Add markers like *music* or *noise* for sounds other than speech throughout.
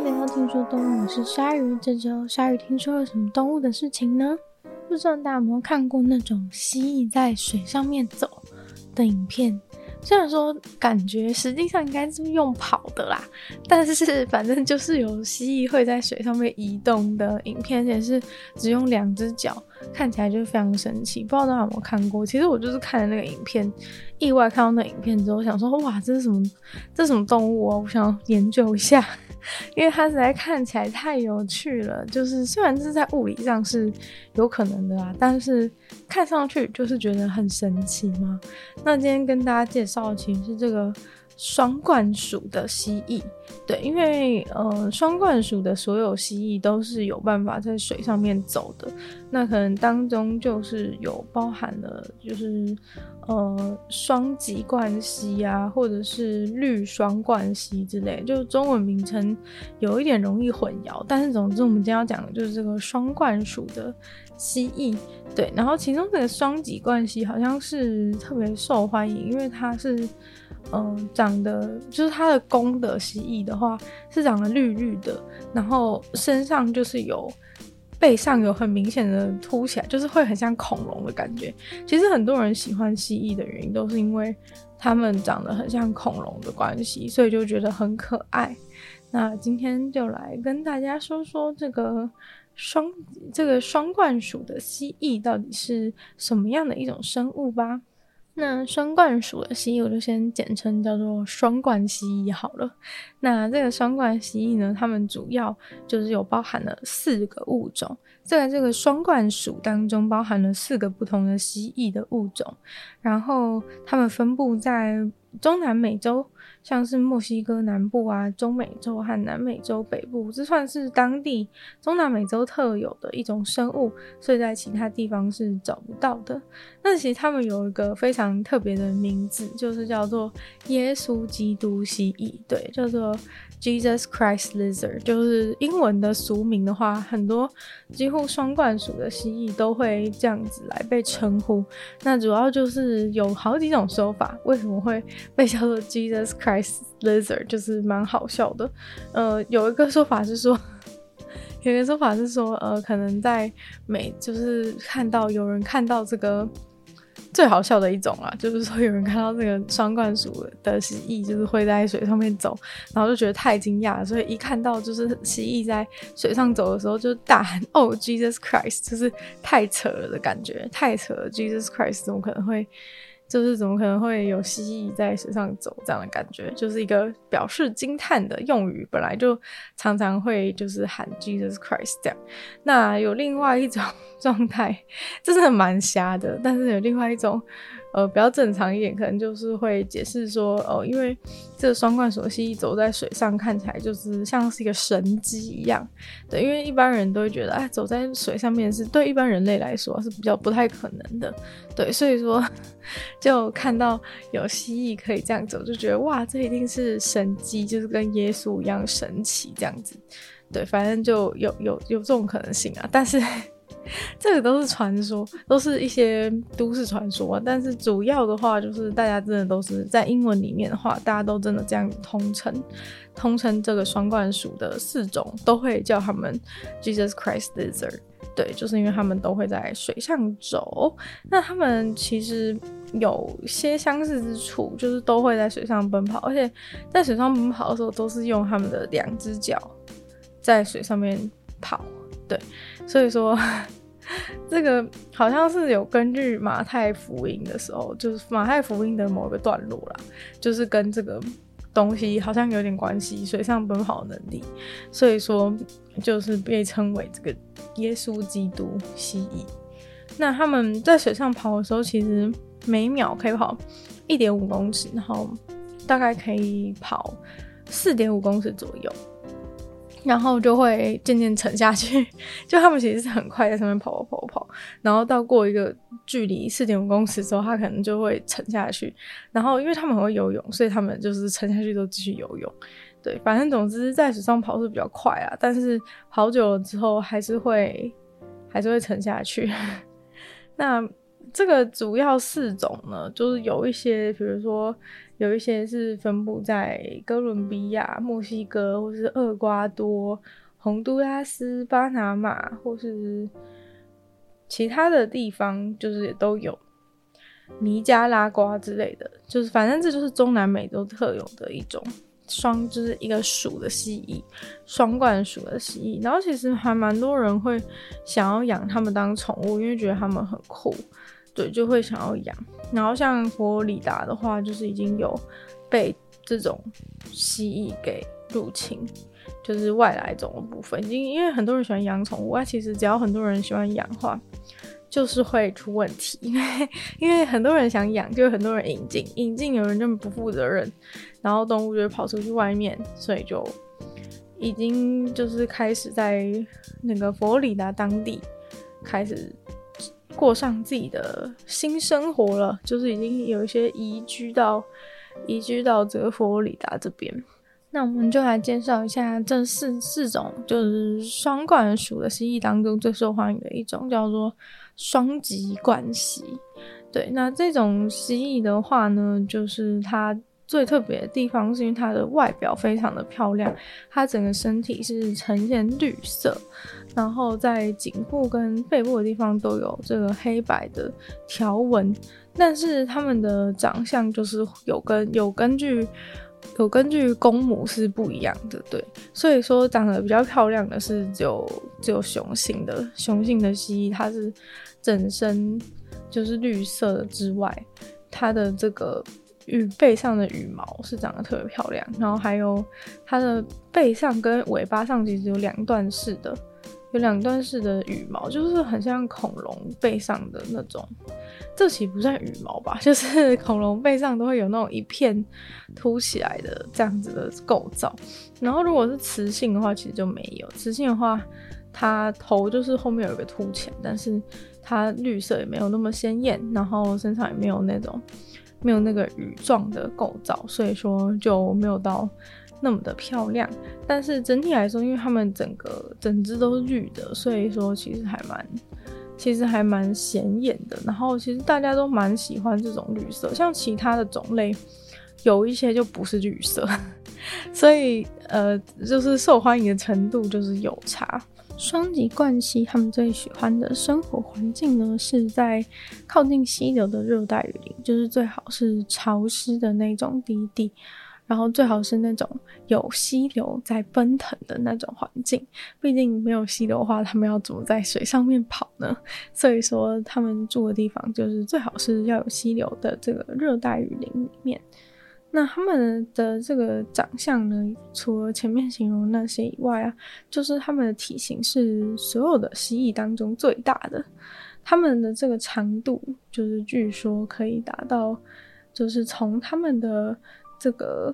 迎来到听说动物，是鲨鱼。这周鲨鱼听说了什么动物的事情呢？不知道大家有没有看过那种蜥蜴在水上面走的影片？虽然说感觉实际上应该是用跑的啦，但是反正就是有蜥蜴会在水上面移动的影片，而且是只用两只脚，看起来就非常神奇。不知道大家有没有看过？其实我就是看了那个影片，意外看到那影片之后，想说哇，这是什么？这是什么动物啊？我想要研究一下。因为它实在看起来太有趣了，就是虽然这是在物理上是有可能的啊，但是看上去就是觉得很神奇嘛。那今天跟大家介绍的其实是这个。双冠属的蜥蜴，对，因为呃，双冠属的所有蜥蜴都是有办法在水上面走的。那可能当中就是有包含了，就是呃，双脊冠蜥啊，或者是绿双冠蜥之类，就中文名称有一点容易混淆。但是总之，我们今天要讲的就是这个双冠属的蜥蜴，对。然后其中这个双脊冠蜥好像是特别受欢迎，因为它是。嗯、长得就是它的公的蜥蜴的话，是长得绿绿的，然后身上就是有背上有很明显的凸起来，就是会很像恐龙的感觉。其实很多人喜欢蜥蜴的原因，都是因为它们长得很像恐龙的关系，所以就觉得很可爱。那今天就来跟大家说说这个双这个双冠属的蜥蜴到底是什么样的一种生物吧。那双冠属的蜥蜴，我就先简称叫做双冠蜥蜴好了。那这个双冠蜥蜴呢，它们主要就是有包含了四个物种，在这个双冠属当中包含了四个不同的蜥蜴的物种，然后它们分布在中南美洲。像是墨西哥南部啊、中美洲和南美洲北部，这算是当地中南美洲特有的一种生物，所以在其他地方是找不到的。那其实他们有一个非常特别的名字，就是叫做耶稣基督蜥蜴，对，叫做 Jesus Christ Lizard，就是英文的俗名的话，很多几乎双冠属的蜥蜴都会这样子来被称呼。那主要就是有好几种说法，为什么会被叫做 Jesus Christ Lizard 就是蛮好笑的，呃，有一个说法是说，有一个说法是说，呃，可能在美就是看到有人看到这个最好笑的一种啊，就是说有人看到这个双冠鼠的蜥蜴，就是会在水上面走，然后就觉得太惊讶，所以一看到就是蜥蜴在水上走的时候，就大喊“哦，Jesus Christ”，就是太扯了的感觉，太扯了，Jesus Christ 怎么可能会？就是怎么可能会有蜥蜴在水上走这样的感觉，就是一个表示惊叹的用语，本来就常常会就是喊 Jesus Christ 这样。那有另外一种 *laughs* 状态，真的蛮瞎的，但是有另外一种。呃，比较正常一点，可能就是会解释说，哦、因为这双冠属蜥蜴走在水上，看起来就是像是一个神迹一样。对，因为一般人都会觉得，哎，走在水上面是对一般人类来说是比较不太可能的。对，所以说就看到有蜥蜴可以这样走，就觉得哇，这一定是神迹，就是跟耶稣一样神奇这样子。对，反正就有有有这种可能性啊，但是。*laughs* 这个都是传说，都是一些都市传说。但是主要的话，就是大家真的都是在英文里面的话，大家都真的这样通称，通称这个双冠属的四种，都会叫他们 Jesus Christ Lizard。对，就是因为他们都会在水上走。那他们其实有些相似之处，就是都会在水上奔跑，而且在水上奔跑的时候，都是用他们的两只脚在水上面跑。对，所以说这个好像是有根据马太福音的时候，就是马太福音的某个段落啦，就是跟这个东西好像有点关系，水上奔跑能力，所以说就是被称为这个耶稣基督蜥蜴。那他们在水上跑的时候，其实每秒可以跑一点五公尺，然后大概可以跑四点五公尺左右。然后就会渐渐沉下去，*laughs* 就他们其实是很快在上面跑跑跑跑，然后到过一个距离四点五公尺之后，他可能就会沉下去。然后因为他们很会游泳，所以他们就是沉下去都继续游泳。对，反正总之在水上跑是比较快啊，但是跑久了之后还是会还是会沉下去。*laughs* 那这个主要四种呢，就是有一些，比如说有一些是分布在哥伦比亚、墨西哥，或是厄瓜多、洪都拉斯、巴拿马，或是其他的地方，就是也都有。尼加拉瓜之类的，就是反正这就是中南美洲特有的一种双，就是一个属的蜥蜴，双冠属的蜥蜴。然后其实还蛮多人会想要养它们当宠物，因为觉得它们很酷，对，就会想要养。然后像佛罗里达的话，就是已经有被这种蜥蜴给入侵，就是外来种的部分。已经因为很多人喜欢养宠物，啊，其实只要很多人喜欢养的话。就是会出问题，因 *laughs* 为因为很多人想养，就很多人引进，引进有人就不负责任，然后动物就会跑出去外面，所以就已经就是开始在那个佛罗里达当地开始过上自己的新生活了，就是已经有一些移居到移居到这佛罗里达这边。那我们就来介绍一下这四四种，就是双冠属的蜥蜴当中最受欢迎的一种，叫做双极冠蜥。对，那这种蜥蜴的话呢，就是它最特别的地方是因为它的外表非常的漂亮，它整个身体是呈现绿色，然后在颈部跟背部的地方都有这个黑白的条纹，但是它们的长相就是有根有根据。有根据公母是不一样的，对，所以说长得比较漂亮的是只有只有雄性的雄性的蜥蜴，它是整身就是绿色之外，它的这个羽背上的羽毛是长得特别漂亮，然后还有它的背上跟尾巴上其实有两段式的，有两段式的羽毛，就是很像恐龙背上的那种。这其不算羽毛吧，就是恐龙背上都会有那种一片凸起来的这样子的构造。然后如果是雌性的话，其实就没有。雌性的话，它头就是后面有一个凸起，但是它绿色也没有那么鲜艳，然后身上也没有那种没有那个羽状的构造，所以说就没有到那么的漂亮。但是整体来说，因为它们整个整只都是绿的，所以说其实还蛮。其实还蛮显眼的，然后其实大家都蛮喜欢这种绿色，像其他的种类有一些就不是绿色，*laughs* 所以呃，就是受欢迎的程度就是有差。双极冠蜥他们最喜欢的生活环境呢，是在靠近溪流的热带雨林，就是最好是潮湿的那种低地。然后最好是那种有溪流在奔腾的那种环境，毕竟没有溪流的话，他们要怎么在水上面跑呢？*laughs* 所以说，他们住的地方就是最好是要有溪流的这个热带雨林里面。那他们的这个长相呢，除了前面形容那些以外啊，就是他们的体型是所有的蜥蜴当中最大的。他们的这个长度，就是据说可以达到，就是从他们的。这个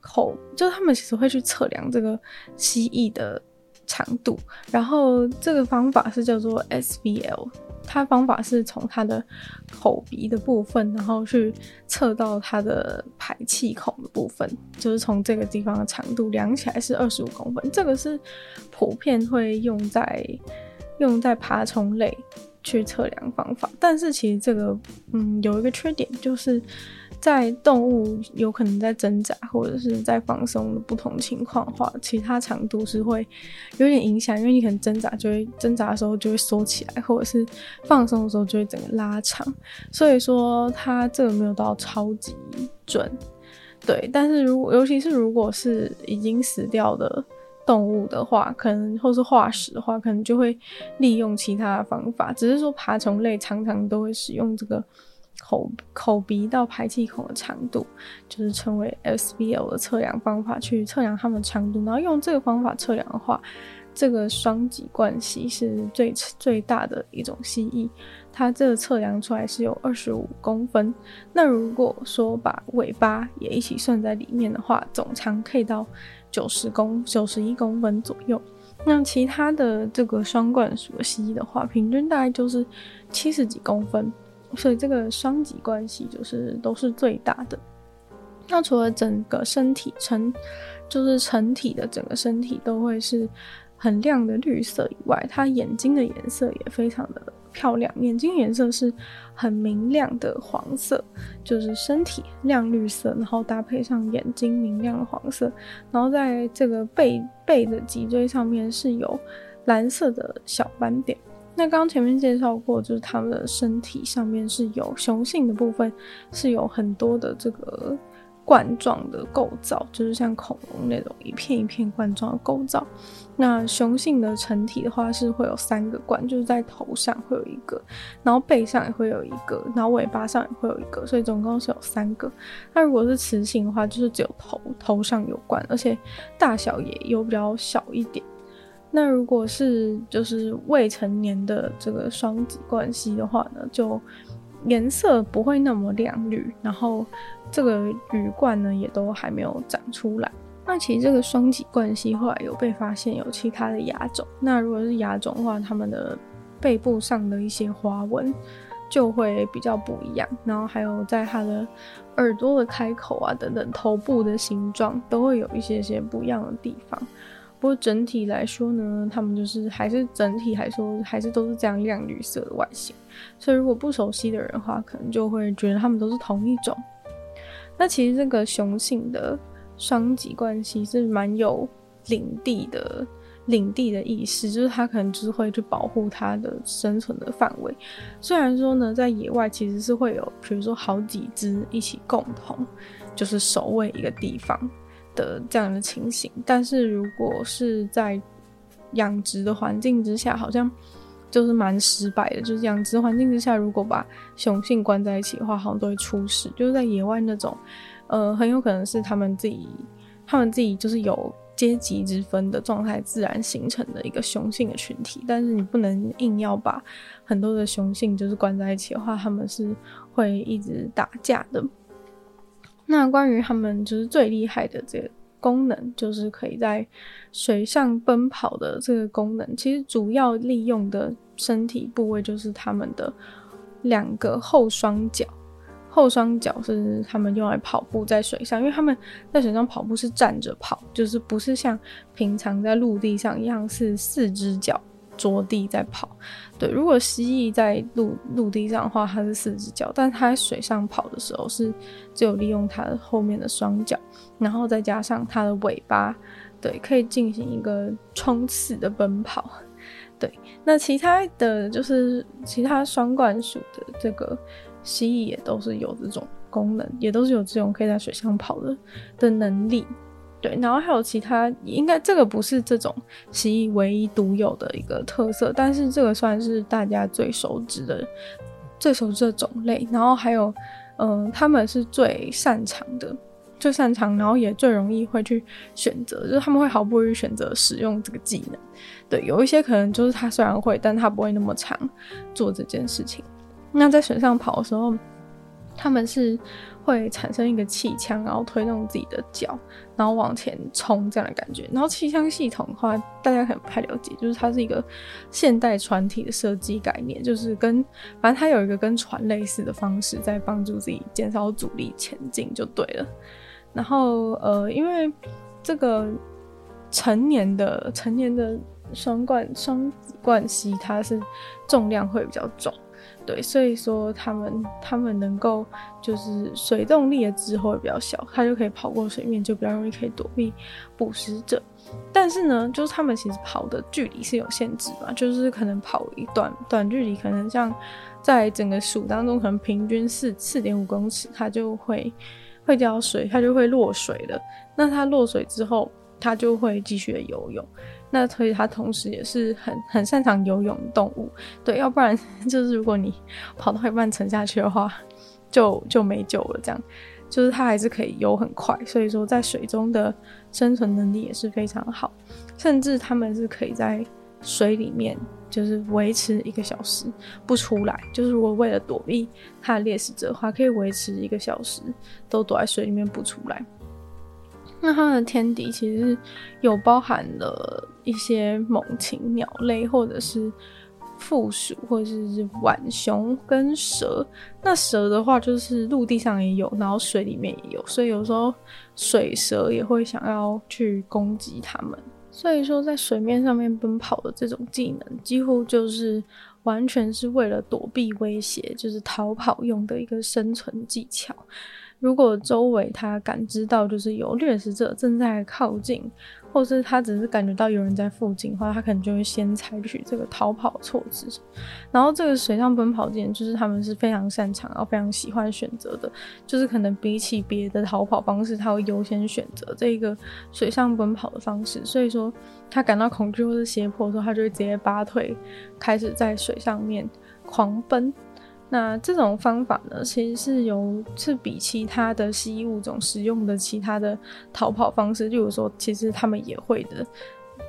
口，就他们其实会去测量这个蜥蜴的长度，然后这个方法是叫做 SBL，它方法是从它的口鼻的部分，然后去测到它的排气孔的部分，就是从这个地方的长度量起来是二十五公分，这个是普遍会用在用在爬虫类去测量方法，但是其实这个嗯有一个缺点就是。在动物有可能在挣扎或者是在放松的不同情况的话，其他长度是会有点影响，因为你可能挣扎就会挣扎的时候就会缩起来，或者是放松的时候就会整个拉长，所以说它这个没有到超级准，对。但是如果尤其是如果是已经死掉的动物的话，可能或是化石的话，可能就会利用其他的方法，只是说爬虫类常常都会使用这个。口口鼻到排气孔的长度，就是称为 SBL 的测量方法，去测量它们长度。然后用这个方法测量的话，这个双极冠蜥是最最大的一种蜥蜴，它这个测量出来是有二十五公分。那如果说把尾巴也一起算在里面的话，总长可以到九十公九十一公分左右。那其他的这个双冠属的蜥蜴的话，平均大概就是七十几公分。所以这个双极关系就是都是最大的。那除了整个身体成，就是成体的整个身体都会是很亮的绿色以外，它眼睛的颜色也非常的漂亮，眼睛颜色是很明亮的黄色，就是身体亮绿色，然后搭配上眼睛明亮的黄色，然后在这个背背的脊椎上面是有蓝色的小斑点。那刚前面介绍过，就是它们的身体上面是有雄性的部分是有很多的这个冠状的构造，就是像恐龙那种一片一片冠状的构造。那雄性的成体的话是会有三个冠，就是在头上会有一个，然后背上也会有一个，然后尾巴上也会有一个，所以总共是有三个。那如果是雌性的话，就是只有头头上有冠，而且大小也有比较小一点。那如果是就是未成年的这个双脊冠蜥的话呢，就颜色不会那么亮绿，然后这个羽冠呢也都还没有长出来。那其实这个双脊冠蜥后来有被发现有其他的亚种，那如果是亚种的话，它们的背部上的一些花纹就会比较不一样，然后还有在它的耳朵的开口啊等等，头部的形状都会有一些些不一样的地方。不过整体来说呢，他们就是还是整体来说还是都是这样亮绿色的外形，所以如果不熟悉的人的话，可能就会觉得他们都是同一种。那其实这个雄性的双极冠蜥是蛮有领地的，领地的意识，就是它可能就是会去保护它的生存的范围。虽然说呢，在野外其实是会有，比如说好几只一起共同就是守卫一个地方。的这样的情形，但是如果是在养殖的环境之下，好像就是蛮失败的。就是养殖环境之下，如果把雄性关在一起的话，好像都会出事。就是在野外那种，呃，很有可能是他们自己，他们自己就是有阶级之分的状态，自然形成的一个雄性的群体。但是你不能硬要把很多的雄性就是关在一起的话，他们是会一直打架的。那关于他们就是最厉害的这个功能，就是可以在水上奔跑的这个功能。其实主要利用的身体部位就是他们的两个后双脚。后双脚是他们用来跑步在水上，因为他们在水上跑步是站着跑，就是不是像平常在陆地上一样是四只脚。着地在跑，对。如果蜥蜴在陆陆地上的话，它是四只脚，但它在水上跑的时候是只有利用它的后面的双脚，然后再加上它的尾巴，对，可以进行一个冲刺的奔跑。*laughs* 对，那其他的就是其他双冠属的这个蜥蜴也都是有这种功能，也都是有这种可以在水上跑的的能力。对，然后还有其他，应该这个不是这种蜥蜴唯一独有的一个特色，但是这个算是大家最熟知的、最熟知的种类。然后还有，嗯、他们是最擅长的、最擅长，然后也最容易会去选择，就是他们会毫不犹豫选择使用这个技能。对，有一些可能就是他虽然会，但他不会那么常做这件事情。那在水上跑的时候，他们是。会产生一个气枪，然后推动自己的脚，然后往前冲这样的感觉。然后气枪系统的话，大家可能不太了解，就是它是一个现代船体的设计概念，就是跟反正它有一个跟船类似的方式，在帮助自己减少阻力前进就对了。然后呃，因为这个成年的成年的双冠双子冠蜥，它是重量会比较重。对，所以说他们他们能够就是水动力的值会比较小，它就可以跑过水面，就比较容易可以躲避捕食者。但是呢，就是他们其实跑的距离是有限制嘛，就是可能跑一段短距离，可能像在整个鼠当中，可能平均是四点五公尺，它就会会掉水，它就会落水了。那它落水之后，它就会继续的游泳。那所以它同时也是很很擅长游泳的动物，对，要不然 *laughs* 就是如果你跑到一半沉下去的话，就就没救了。这样，就是它还是可以游很快，所以说在水中的生存能力也是非常好，甚至它们是可以在水里面就是维持一个小时不出来，就是如果为了躲避它的猎食者的话，可以维持一个小时都躲在水里面不出来。那它的天敌其实有包含了一些猛禽鸟类，或者是负鼠，或者是浣熊跟蛇。那蛇的话，就是陆地上也有，然后水里面也有，所以有时候水蛇也会想要去攻击它们。所以说，在水面上面奔跑的这种技能，几乎就是完全是为了躲避威胁，就是逃跑用的一个生存技巧。如果周围他感知到就是有掠食者正在靠近，或是他只是感觉到有人在附近的话，他可能就会先采取这个逃跑措施。然后这个水上奔跑键就是他们是非常擅长，然后非常喜欢选择的，就是可能比起别的逃跑方式，他会优先选择这个水上奔跑的方式。所以说他感到恐惧或是胁迫的时候，他就会直接拔腿开始在水上面狂奔。那这种方法呢，其实是有是比其他的蜥蜴物种使用的其他的逃跑方式，例如说，其实他们也会的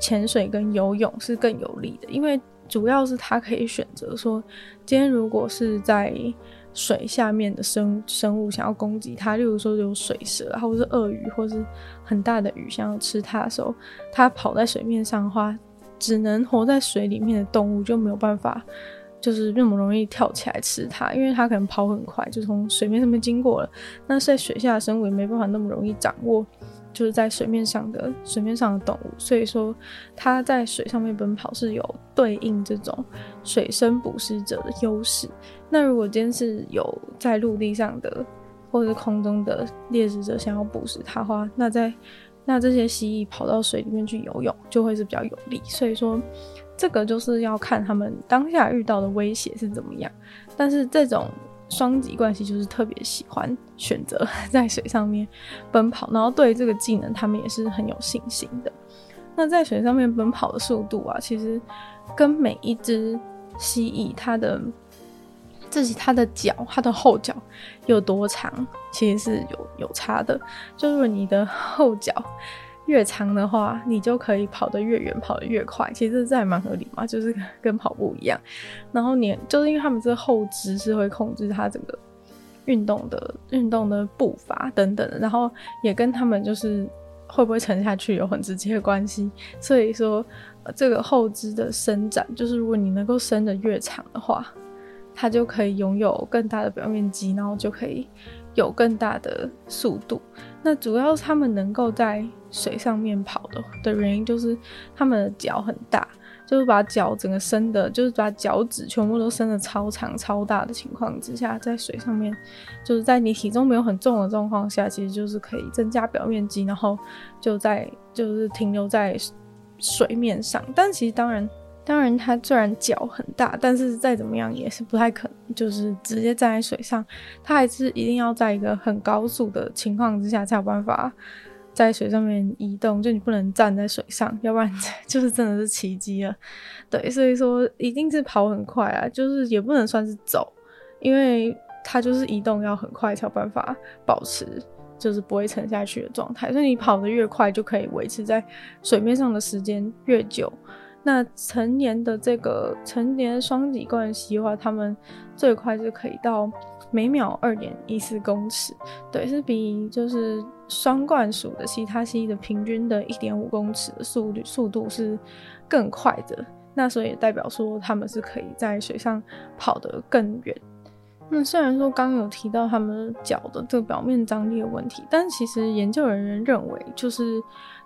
潜水跟游泳是更有利的，因为主要是它可以选择说，今天如果是在水下面的生生物想要攻击它，例如说有水蛇，或者是鳄鱼，或是很大的鱼想要吃它的时候，它跑在水面上的话，只能活在水里面的动物就没有办法。就是那么容易跳起来吃它，因为它可能跑很快，就从水面上面经过了。那在水下的生物也没办法那么容易掌握，就是在水面上的水面上的动物。所以说，它在水上面奔跑是有对应这种水生捕食者的优势。那如果今天是有在陆地上的或者空中的猎食者想要捕食它的话，那在那这些蜥蜴跑到水里面去游泳就会是比较有利。所以说。这个就是要看他们当下遇到的威胁是怎么样，但是这种双极关系就是特别喜欢选择 *laughs* 在水上面奔跑，然后对这个技能他们也是很有信心的。那在水上面奔跑的速度啊，其实跟每一只蜥蜴它的自己它的脚它的后脚有多长，其实是有有差的。就是你的后脚。越长的话，你就可以跑得越远，跑得越快。其实这还蛮合理嘛，就是跟跑步一样。然后你就是因为他们这个后肢是会控制它整个运动的运动的步伐等等的，然后也跟他们就是会不会沉下去有很直接的关系。所以说，这个后肢的伸展，就是如果你能够伸得越长的话，它就可以拥有更大的表面积，然后就可以有更大的速度。那主要是他们能够在水上面跑的的原因，就是他们的脚很大，就是把脚整个伸的，就是把脚趾全部都伸的超长超大的情况之下，在水上面，就是在你体重没有很重的状况下，其实就是可以增加表面积，然后就在就是停留在水面上。但其实当然。当然，它虽然脚很大，但是再怎么样也是不太可能，就是直接站在水上。它还是一定要在一个很高速的情况之下才有办法在水上面移动。就你不能站在水上，要不然就是真的是奇迹了。对，所以说一定是跑很快啊，就是也不能算是走，因为它就是移动要很快才有办法保持就是不会沉下去的状态。所以你跑得越快，就可以维持在水面上的时间越久。那成年的这个成年双脊冠蜥的话，它们最快是可以到每秒二点一四公尺，对，是比就是双冠属的其他蜥蜴的平均的一点五公尺的速率速度是更快的。那所以也代表说，它们是可以在水上跑得更远。那虽然说刚有提到它们脚的这个表面张力的问题，但其实研究人员认为就是。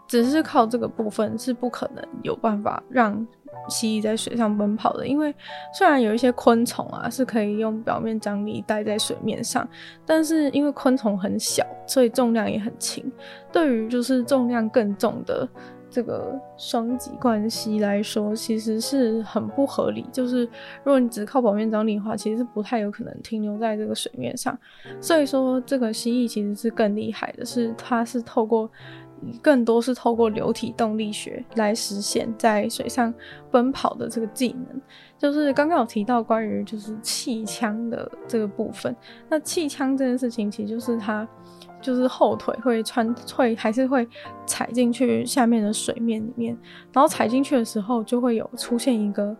只是靠这个部分是不可能有办法让蜥蜴在水上奔跑的，因为虽然有一些昆虫啊是可以用表面张力待在水面上，但是因为昆虫很小，所以重量也很轻。对于就是重量更重的这个双脊冠蜥来说，其实是很不合理。就是如果你只靠表面张力的话，其实是不太有可能停留在这个水面上。所以说，这个蜥蜴其实是更厉害的，是它是透过。更多是透过流体动力学来实现在水上奔跑的这个技能，就是刚刚有提到关于就是气枪的这个部分。那气枪这件事情，其实就是它就是后腿会穿会还是会踩进去下面的水面里面，然后踩进去的时候就会有出现一个。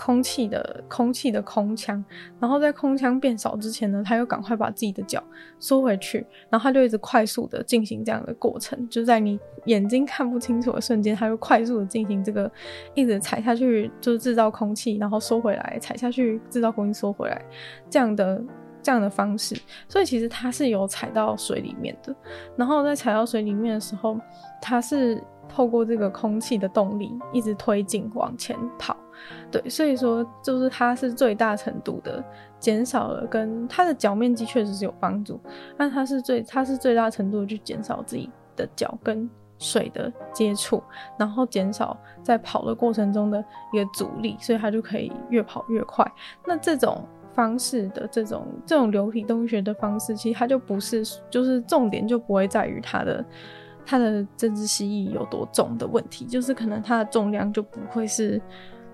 空气的空气的空腔，然后在空腔变少之前呢，他又赶快把自己的脚缩回去，然后他就一直快速的进行这样的过程，就在你眼睛看不清楚的瞬间，他就快速的进行这个，一直踩下去就是制造空气，然后缩回来，踩下去制造空气缩回来，这样的这样的方式，所以其实他是有踩到水里面的，然后在踩到水里面的时候，他是。透过这个空气的动力一直推进往前跑。对，所以说就是它是最大程度的减少了跟它的脚面积确实是有帮助，但它是最它是最大程度的去减少自己的脚跟水的接触，然后减少在跑的过程中的一个阻力，所以它就可以越跑越快。那这种方式的这种这种流体动力学的方式，其实它就不是就是重点就不会在于它的它的这只蜥蜴有多重的问题，就是可能它的重量就不会是。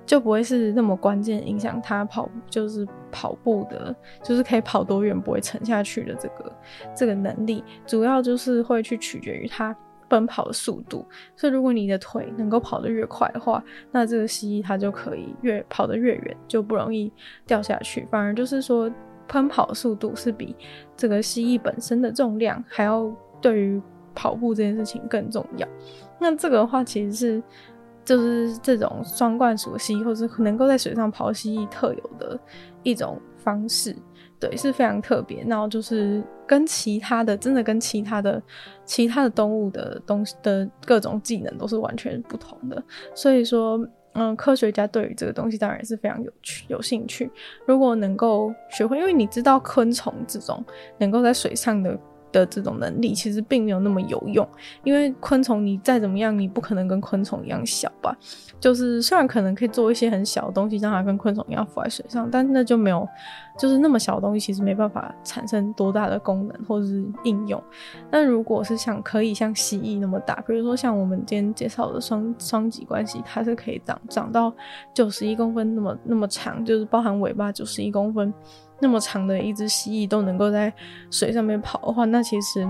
就不会是那么关键影响他跑，就是跑步的，就是可以跑多远不会沉下去的这个这个能力，主要就是会去取决于他奔跑的速度。所以如果你的腿能够跑得越快的话，那这个蜥蜴它就可以越跑得越远，就不容易掉下去。反而就是说，奔跑速度是比这个蜥蜴本身的重量还要对于跑步这件事情更重要。那这个的话，其实是。就是这种双冠属蜥，或是能够在水上跑蜥蜴特有的一种方式，对，是非常特别。然后就是跟其他的，真的跟其他的其他的动物的东西的各种技能都是完全不同的。所以说，嗯，科学家对于这个东西当然也是非常有趣、有兴趣。如果能够学会，因为你知道昆虫这种能够在水上的。的这种能力其实并没有那么有用，因为昆虫你再怎么样，你不可能跟昆虫一样小吧？就是虽然可能可以做一些很小的东西，让它跟昆虫一样浮在水上，但那就没有，就是那么小的东西其实没办法产生多大的功能或者是应用。但如果是像可以像蜥蜴那么大，比如说像我们今天介绍的双双脊关系，它是可以长长到九十一公分那么那么长，就是包含尾巴九十一公分。那么长的一只蜥蜴都能够在水上面跑的话，那其实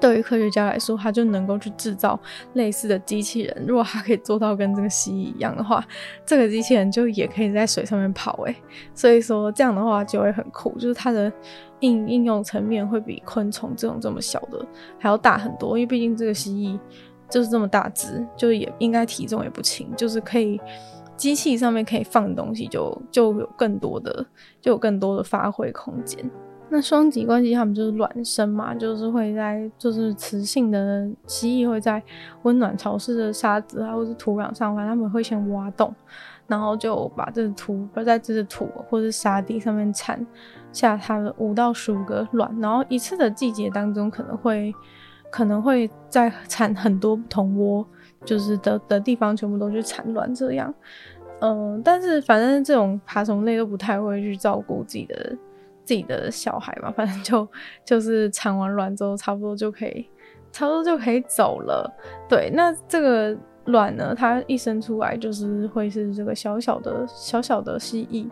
对于科学家来说，他就能够去制造类似的机器人。如果他可以做到跟这个蜥蜴一样的话，这个机器人就也可以在水上面跑诶。所以说这样的话就会很酷，就是它的应应用层面会比昆虫这种这么小的还要大很多。因为毕竟这个蜥蜴就是这么大只，就也应该体重也不轻，就是可以。机器上面可以放的东西就就有更多的，就有更多的发挥空间。那双脊关系它们就是卵生嘛，就是会在就是雌性的蜥蜴会在温暖潮湿的沙子啊或是土壤上，反正他们会先挖洞，然后就把这个土，在这个土或是沙地上面产下它的五到十五个卵，然后一次的季节当中可能会可能会再产很多不同窝。就是的的地方全部都去产卵这样，嗯，但是反正这种爬虫类都不太会去照顾自己的自己的小孩嘛，反正就就是产完卵之后差不多就可以，差不多就可以走了。对，那这个卵呢，它一生出来就是会是这个小小的小小的蜥蜴，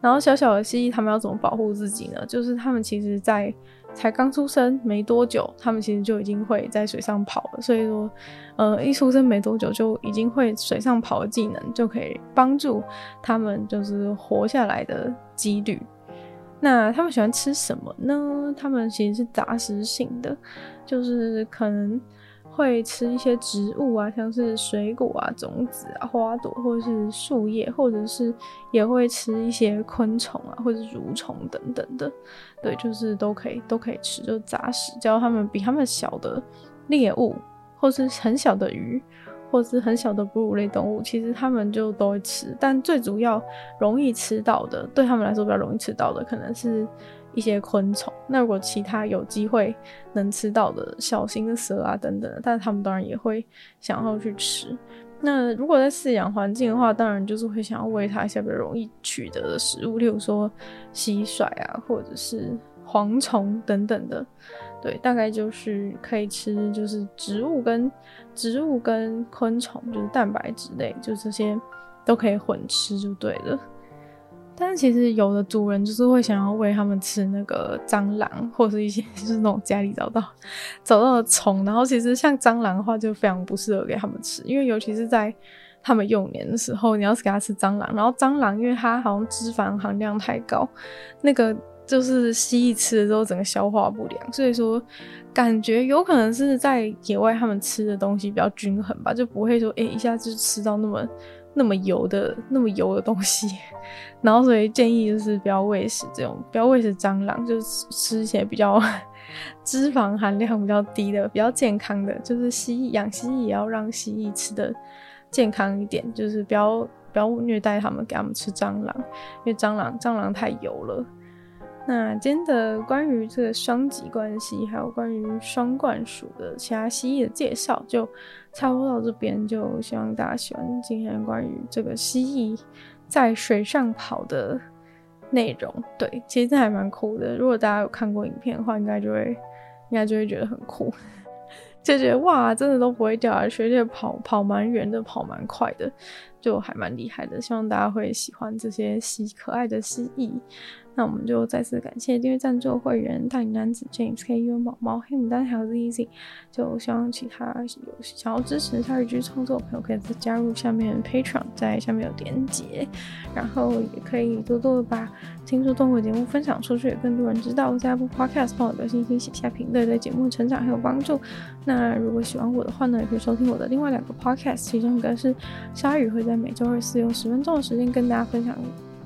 然后小小的蜥蜴它们要怎么保护自己呢？就是它们其实在。才刚出生没多久，他们其实就已经会在水上跑了。所以说，呃，一出生没多久就已经会水上跑的技能，就可以帮助他们就是活下来的几率。那他们喜欢吃什么呢？他们其实是杂食性的，就是可能。会吃一些植物啊，像是水果啊、种子啊、花朵，或者是树叶，或者是也会吃一些昆虫啊，或者蠕虫等等的。对，就是都可以，都可以吃，就杂食。只要他们比他们小的猎物，或是很小的鱼，或是很小的哺乳类动物，其实他们就都会吃。但最主要容易吃到的，对他们来说比较容易吃到的，可能是。一些昆虫，那如果其他有机会能吃到的小型的蛇啊等等，但是他们当然也会想要去吃。那如果在饲养环境的话，当然就是会想要喂它一些比较容易取得的食物，例如说蟋蟀啊，或者是蝗虫等等的。对，大概就是可以吃，就是植物跟植物跟昆虫，就是蛋白质类，就这些都可以混吃就对了。但是其实有的主人就是会想要喂他们吃那个蟑螂，或者是一些 *laughs* 就是那种家里找到找到的虫。然后其实像蟑螂的话，就非常不适合给他们吃，因为尤其是在他们幼年的时候，你要是给他吃蟑螂，然后蟑螂因为它好像脂肪含量太高，那个就是蜥蜴吃了之后整个消化不良，所以说感觉有可能是在野外他们吃的东西比较均衡吧，就不会说诶、一下就吃到那么。那么油的那么油的东西，*laughs* 然后所以建议就是不要喂食这种，不要喂食蟑螂，就是吃一些比较脂肪含量比较低的、比较健康的，就是蜥蜴养蜥蜴也要让蜥蜴吃的健康一点，就是不要不要虐待它们，给它们吃蟑螂，因为蟑螂蟑螂太油了。那今天的关于这个双极关系，还有关于双冠属的其他蜥蜴的介绍，就差不多到这边。就希望大家喜欢今天关于这个蜥蜴在水上跑的内容。对，其实这还蛮酷的。如果大家有看过影片的话，应该就会应该就会觉得很酷，*laughs* 就觉得哇，真的都不会掉下去，而且跑跑蛮远的，跑蛮快的，就还蛮厉害的。希望大家会喜欢这些蜥可爱的蜥蜴。那我们就再次感谢订阅赞助会员大龄男子 James K U 毛猫黑牡丹还有 ZZ，就希望其他有想要支持鲨鱼剧创作的朋友可以再加入下面 Patreon，在下面有连结，然后也可以多多的把听说动物节目分享出去，更多人知道。在 Apple Podcast 帮我留星星写下评论，对节目成长很有帮助。那如果喜欢我的话呢，也可以收听我的另外两个 Podcast，其中一个是鲨鱼会在每周二四用十分钟的时间跟大家分享。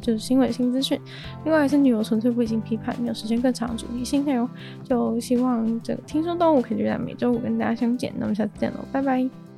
就是新闻新资讯，另外是女友纯粹不经批判，没有时间更长的主题新内容，就希望这个听说动物可以在每周五跟大家相见，那么下次见喽，拜拜。